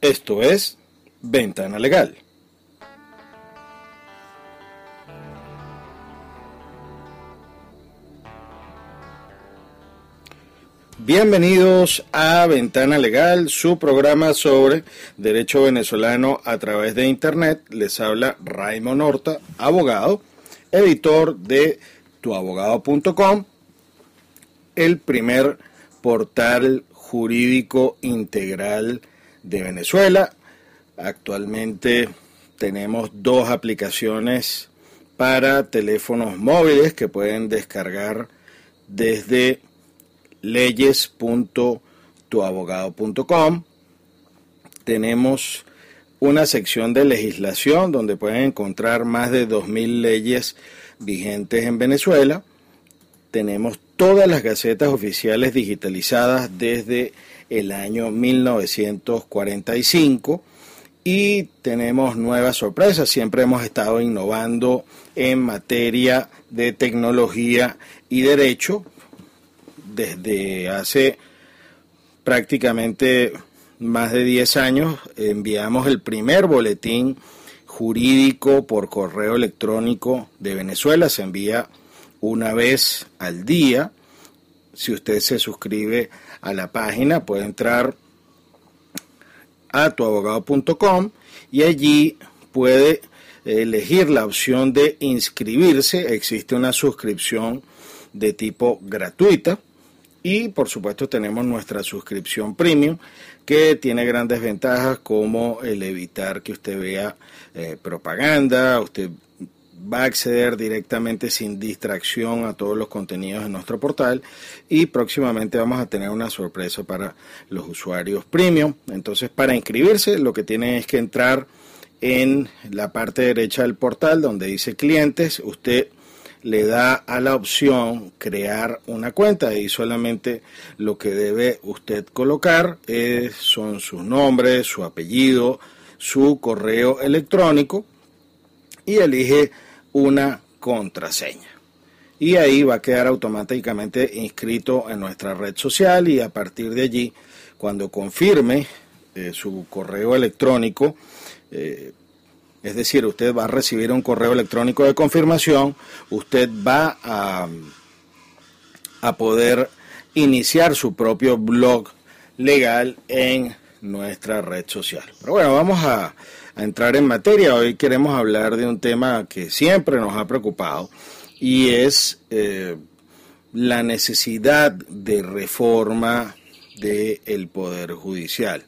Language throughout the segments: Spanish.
Esto es Ventana Legal. Bienvenidos a Ventana Legal, su programa sobre derecho venezolano a través de Internet. Les habla Raymond Horta, abogado, editor de tuabogado.com, el primer portal jurídico integral de Venezuela. Actualmente tenemos dos aplicaciones para teléfonos móviles que pueden descargar desde leyes.tuabogado.com. Tenemos una sección de legislación donde pueden encontrar más de 2.000 leyes vigentes en Venezuela. Tenemos todas las gacetas oficiales digitalizadas desde el año 1945 y tenemos nuevas sorpresas. Siempre hemos estado innovando en materia de tecnología y derecho desde hace prácticamente más de 10 años enviamos el primer boletín jurídico por correo electrónico de Venezuela. Se envía una vez al día. Si usted se suscribe a la página, puede entrar a tuabogado.com y allí puede elegir la opción de inscribirse. Existe una suscripción de tipo gratuita y por supuesto tenemos nuestra suscripción premium que tiene grandes ventajas como el evitar que usted vea eh, propaganda, usted va a acceder directamente sin distracción a todos los contenidos de nuestro portal y próximamente vamos a tener una sorpresa para los usuarios premium. Entonces para inscribirse lo que tiene es que entrar en la parte derecha del portal donde dice clientes, usted le da a la opción crear una cuenta y solamente lo que debe usted colocar es, son sus nombres, su apellido, su correo electrónico y elige una contraseña. Y ahí va a quedar automáticamente inscrito en nuestra red social y a partir de allí, cuando confirme eh, su correo electrónico, eh, es decir, usted va a recibir un correo electrónico de confirmación, usted va a, a poder iniciar su propio blog legal en nuestra red social. Pero bueno, vamos a, entrar en materia. Hoy queremos hablar de un tema que siempre nos ha preocupado y es eh, la necesidad de reforma del Poder Judicial.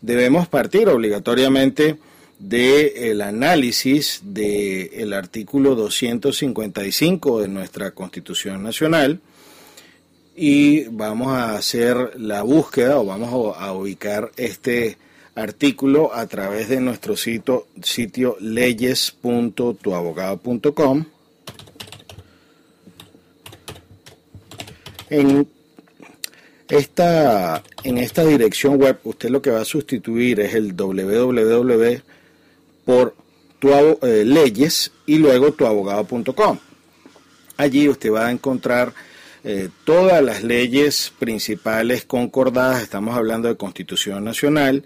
Debemos partir obligatoriamente del análisis del artículo 255 de nuestra Constitución Nacional y vamos a hacer la búsqueda o vamos a ubicar este artículo a través de nuestro sitio, sitio leyes.tuabogado.com. En esta, en esta dirección web usted lo que va a sustituir es el www por tu, eh, leyes y luego tuabogado.com. Allí usted va a encontrar eh, todas las leyes principales concordadas, estamos hablando de Constitución Nacional,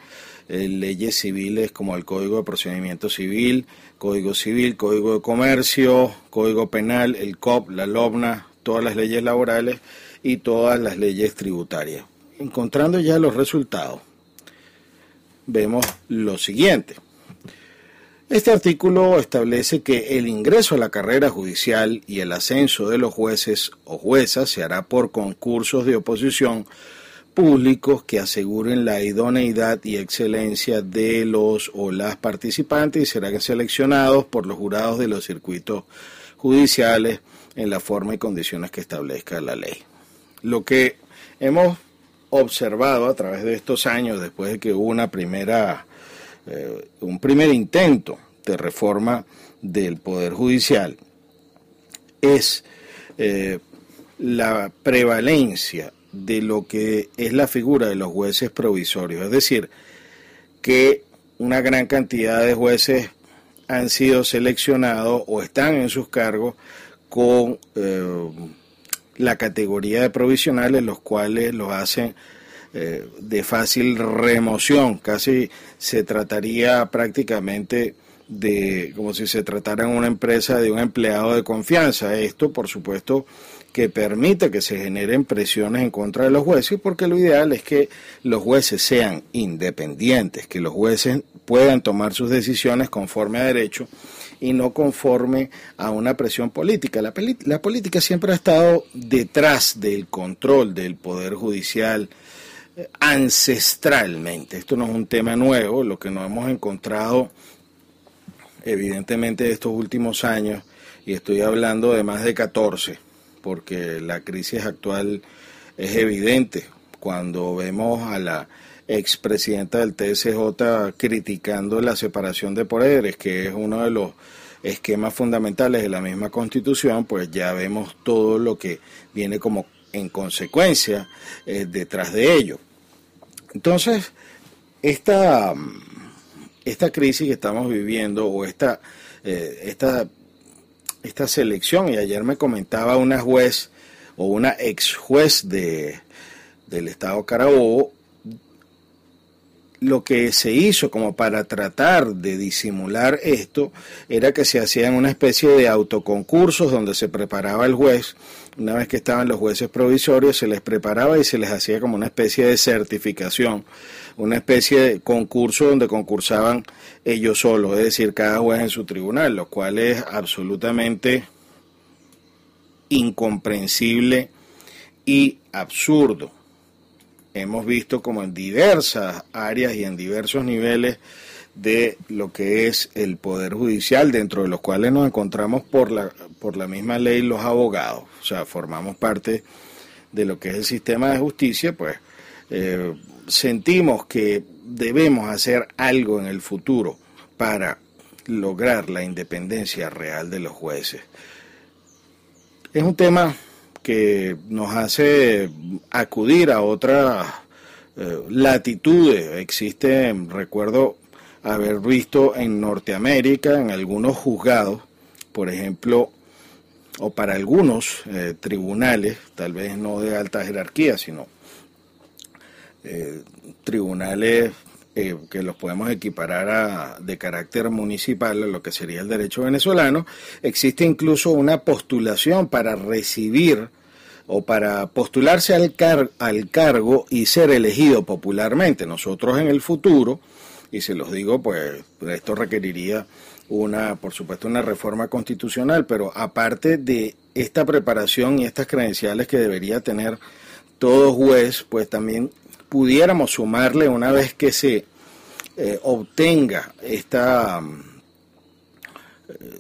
eh, leyes civiles como el Código de Procedimiento Civil, Código Civil, Código de Comercio, Código Penal, el COP, la LOBNA, todas las leyes laborales y todas las leyes tributarias. Encontrando ya los resultados, vemos lo siguiente. Este artículo establece que el ingreso a la carrera judicial y el ascenso de los jueces o juezas se hará por concursos de oposición públicos que aseguren la idoneidad y excelencia de los o las participantes y serán seleccionados por los jurados de los circuitos judiciales en la forma y condiciones que establezca la ley. Lo que hemos observado a través de estos años, después de que hubo una primera eh, un primer intento de reforma del Poder Judicial es eh, la prevalencia de lo que es la figura de los jueces provisorios, es decir, que una gran cantidad de jueces han sido seleccionados o están en sus cargos con eh, la categoría de provisionales, los cuales los hacen eh, de fácil remoción, casi se trataría prácticamente de como si se tratara en una empresa de un empleado de confianza. Esto, por supuesto, que permite que se generen presiones en contra de los jueces, porque lo ideal es que los jueces sean independientes, que los jueces puedan tomar sus decisiones conforme a derecho y no conforme a una presión política. La, la política siempre ha estado detrás del control del poder judicial eh, ancestralmente. Esto no es un tema nuevo, lo que nos hemos encontrado evidentemente de estos últimos años, y estoy hablando de más de 14, porque la crisis actual es evidente cuando vemos a la expresidenta del TSJ criticando la separación de poderes, que es uno de los esquemas fundamentales de la misma constitución, pues ya vemos todo lo que viene como en consecuencia eh, detrás de ello. Entonces, esta esta crisis que estamos viviendo o esta, eh, esta, esta selección, y ayer me comentaba una juez o una ex juez de, del estado Carabobo, lo que se hizo como para tratar de disimular esto era que se hacían una especie de autoconcursos donde se preparaba el juez, una vez que estaban los jueces provisorios, se les preparaba y se les hacía como una especie de certificación una especie de concurso donde concursaban ellos solos, es decir, cada juez en su tribunal, lo cual es absolutamente incomprensible y absurdo. Hemos visto como en diversas áreas y en diversos niveles de lo que es el Poder Judicial, dentro de los cuales nos encontramos por la, por la misma ley los abogados, o sea, formamos parte de lo que es el sistema de justicia, pues eh, sentimos que debemos hacer algo en el futuro para lograr la independencia real de los jueces. Es un tema que nos hace acudir a otras eh, latitudes. Existe, recuerdo haber visto en Norteamérica, en algunos juzgados, por ejemplo, o para algunos eh, tribunales, tal vez no de alta jerarquía, sino eh, tribunales eh, que los podemos equiparar a, de carácter municipal a lo que sería el derecho venezolano, existe incluso una postulación para recibir o para postularse al, al cargo y ser elegido popularmente. Nosotros en el futuro, y se los digo, pues esto requeriría una, por supuesto, una reforma constitucional, pero aparte de esta preparación y estas credenciales que debería tener todo juez, pues también pudiéramos sumarle una vez que se eh, obtenga esta,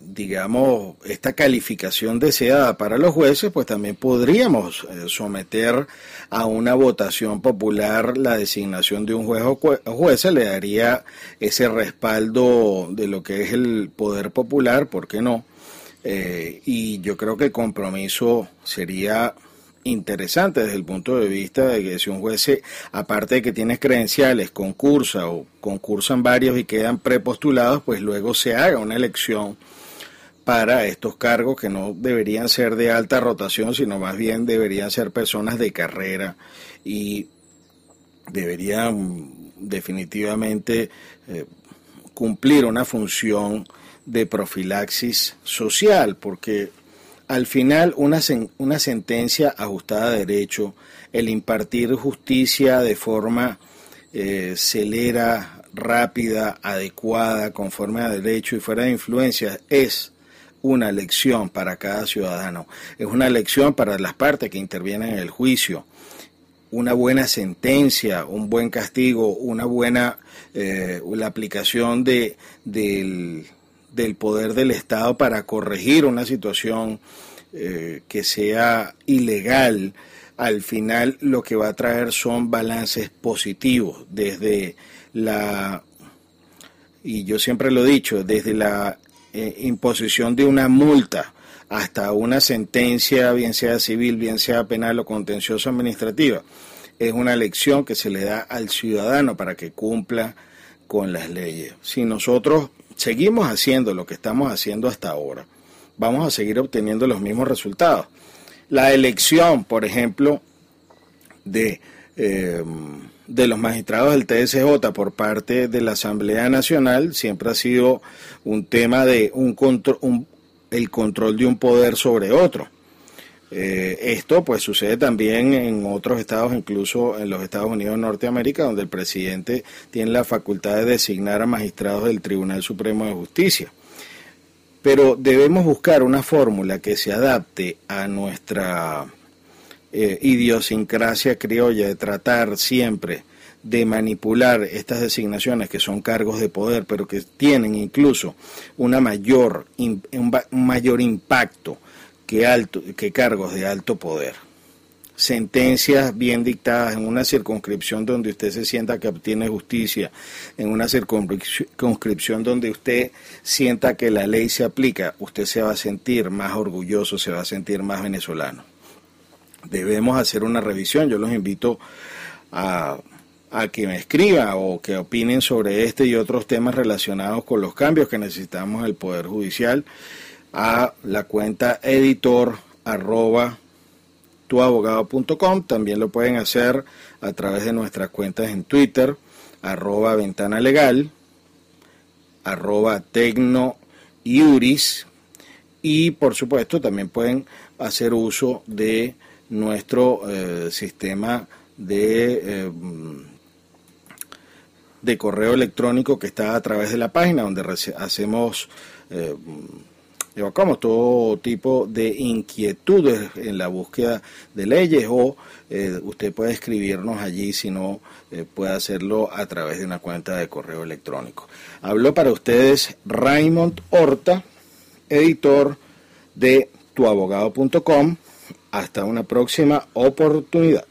digamos, esta calificación deseada para los jueces, pues también podríamos eh, someter a una votación popular la designación de un juez o jueza, le daría ese respaldo de lo que es el poder popular, ¿por qué no? Eh, y yo creo que el compromiso sería interesante desde el punto de vista de que si un juez, aparte de que tienes credenciales, concursa o concursan varios y quedan prepostulados, pues luego se haga una elección para estos cargos que no deberían ser de alta rotación, sino más bien deberían ser personas de carrera y deberían definitivamente eh, cumplir una función de profilaxis social, porque al final una, una sentencia ajustada a derecho, el impartir justicia de forma eh, celera, rápida, adecuada, conforme a derecho y fuera de influencia, es una lección para cada ciudadano, es una lección para las partes que intervienen en el juicio. Una buena sentencia, un buen castigo, una buena eh, la aplicación de, del, del poder del Estado para corregir una situación eh, que sea ilegal, al final lo que va a traer son balances positivos desde la, y yo siempre lo he dicho, desde la eh, imposición de una multa hasta una sentencia, bien sea civil, bien sea penal o contencioso administrativa, es una lección que se le da al ciudadano para que cumpla con las leyes. Si nosotros seguimos haciendo lo que estamos haciendo hasta ahora, vamos a seguir obteniendo los mismos resultados. La elección, por ejemplo, de eh, de los magistrados del TSJ por parte de la Asamblea Nacional siempre ha sido un tema de un, control, el control de un poder sobre otro. Eh, esto pues sucede también en otros estados, incluso en los Estados Unidos de Norteamérica, donde el presidente tiene la facultad de designar a magistrados del Tribunal Supremo de Justicia. Pero debemos buscar una fórmula que se adapte a nuestra eh, idiosincrasia criolla de tratar siempre de manipular estas designaciones que son cargos de poder, pero que tienen incluso una mayor, un mayor impacto que, alto, que cargos de alto poder. Sentencias bien dictadas en una circunscripción donde usted se sienta que obtiene justicia, en una circunscripción donde usted sienta que la ley se aplica, usted se va a sentir más orgulloso, se va a sentir más venezolano. Debemos hacer una revisión, yo los invito a a que me escriban o que opinen sobre este y otros temas relacionados con los cambios que necesitamos en el Poder Judicial a la cuenta editor arroba tuabogado.com. También lo pueden hacer a través de nuestras cuentas en Twitter, arroba ventana legal, arroba tecno iuris y por supuesto también pueden hacer uso de nuestro eh, sistema de eh, de correo electrónico que está a través de la página donde hacemos eh, evocamos todo tipo de inquietudes en la búsqueda de leyes o eh, usted puede escribirnos allí si no eh, puede hacerlo a través de una cuenta de correo electrónico. Habló para ustedes Raymond Horta, editor de tuabogado.com. Hasta una próxima oportunidad.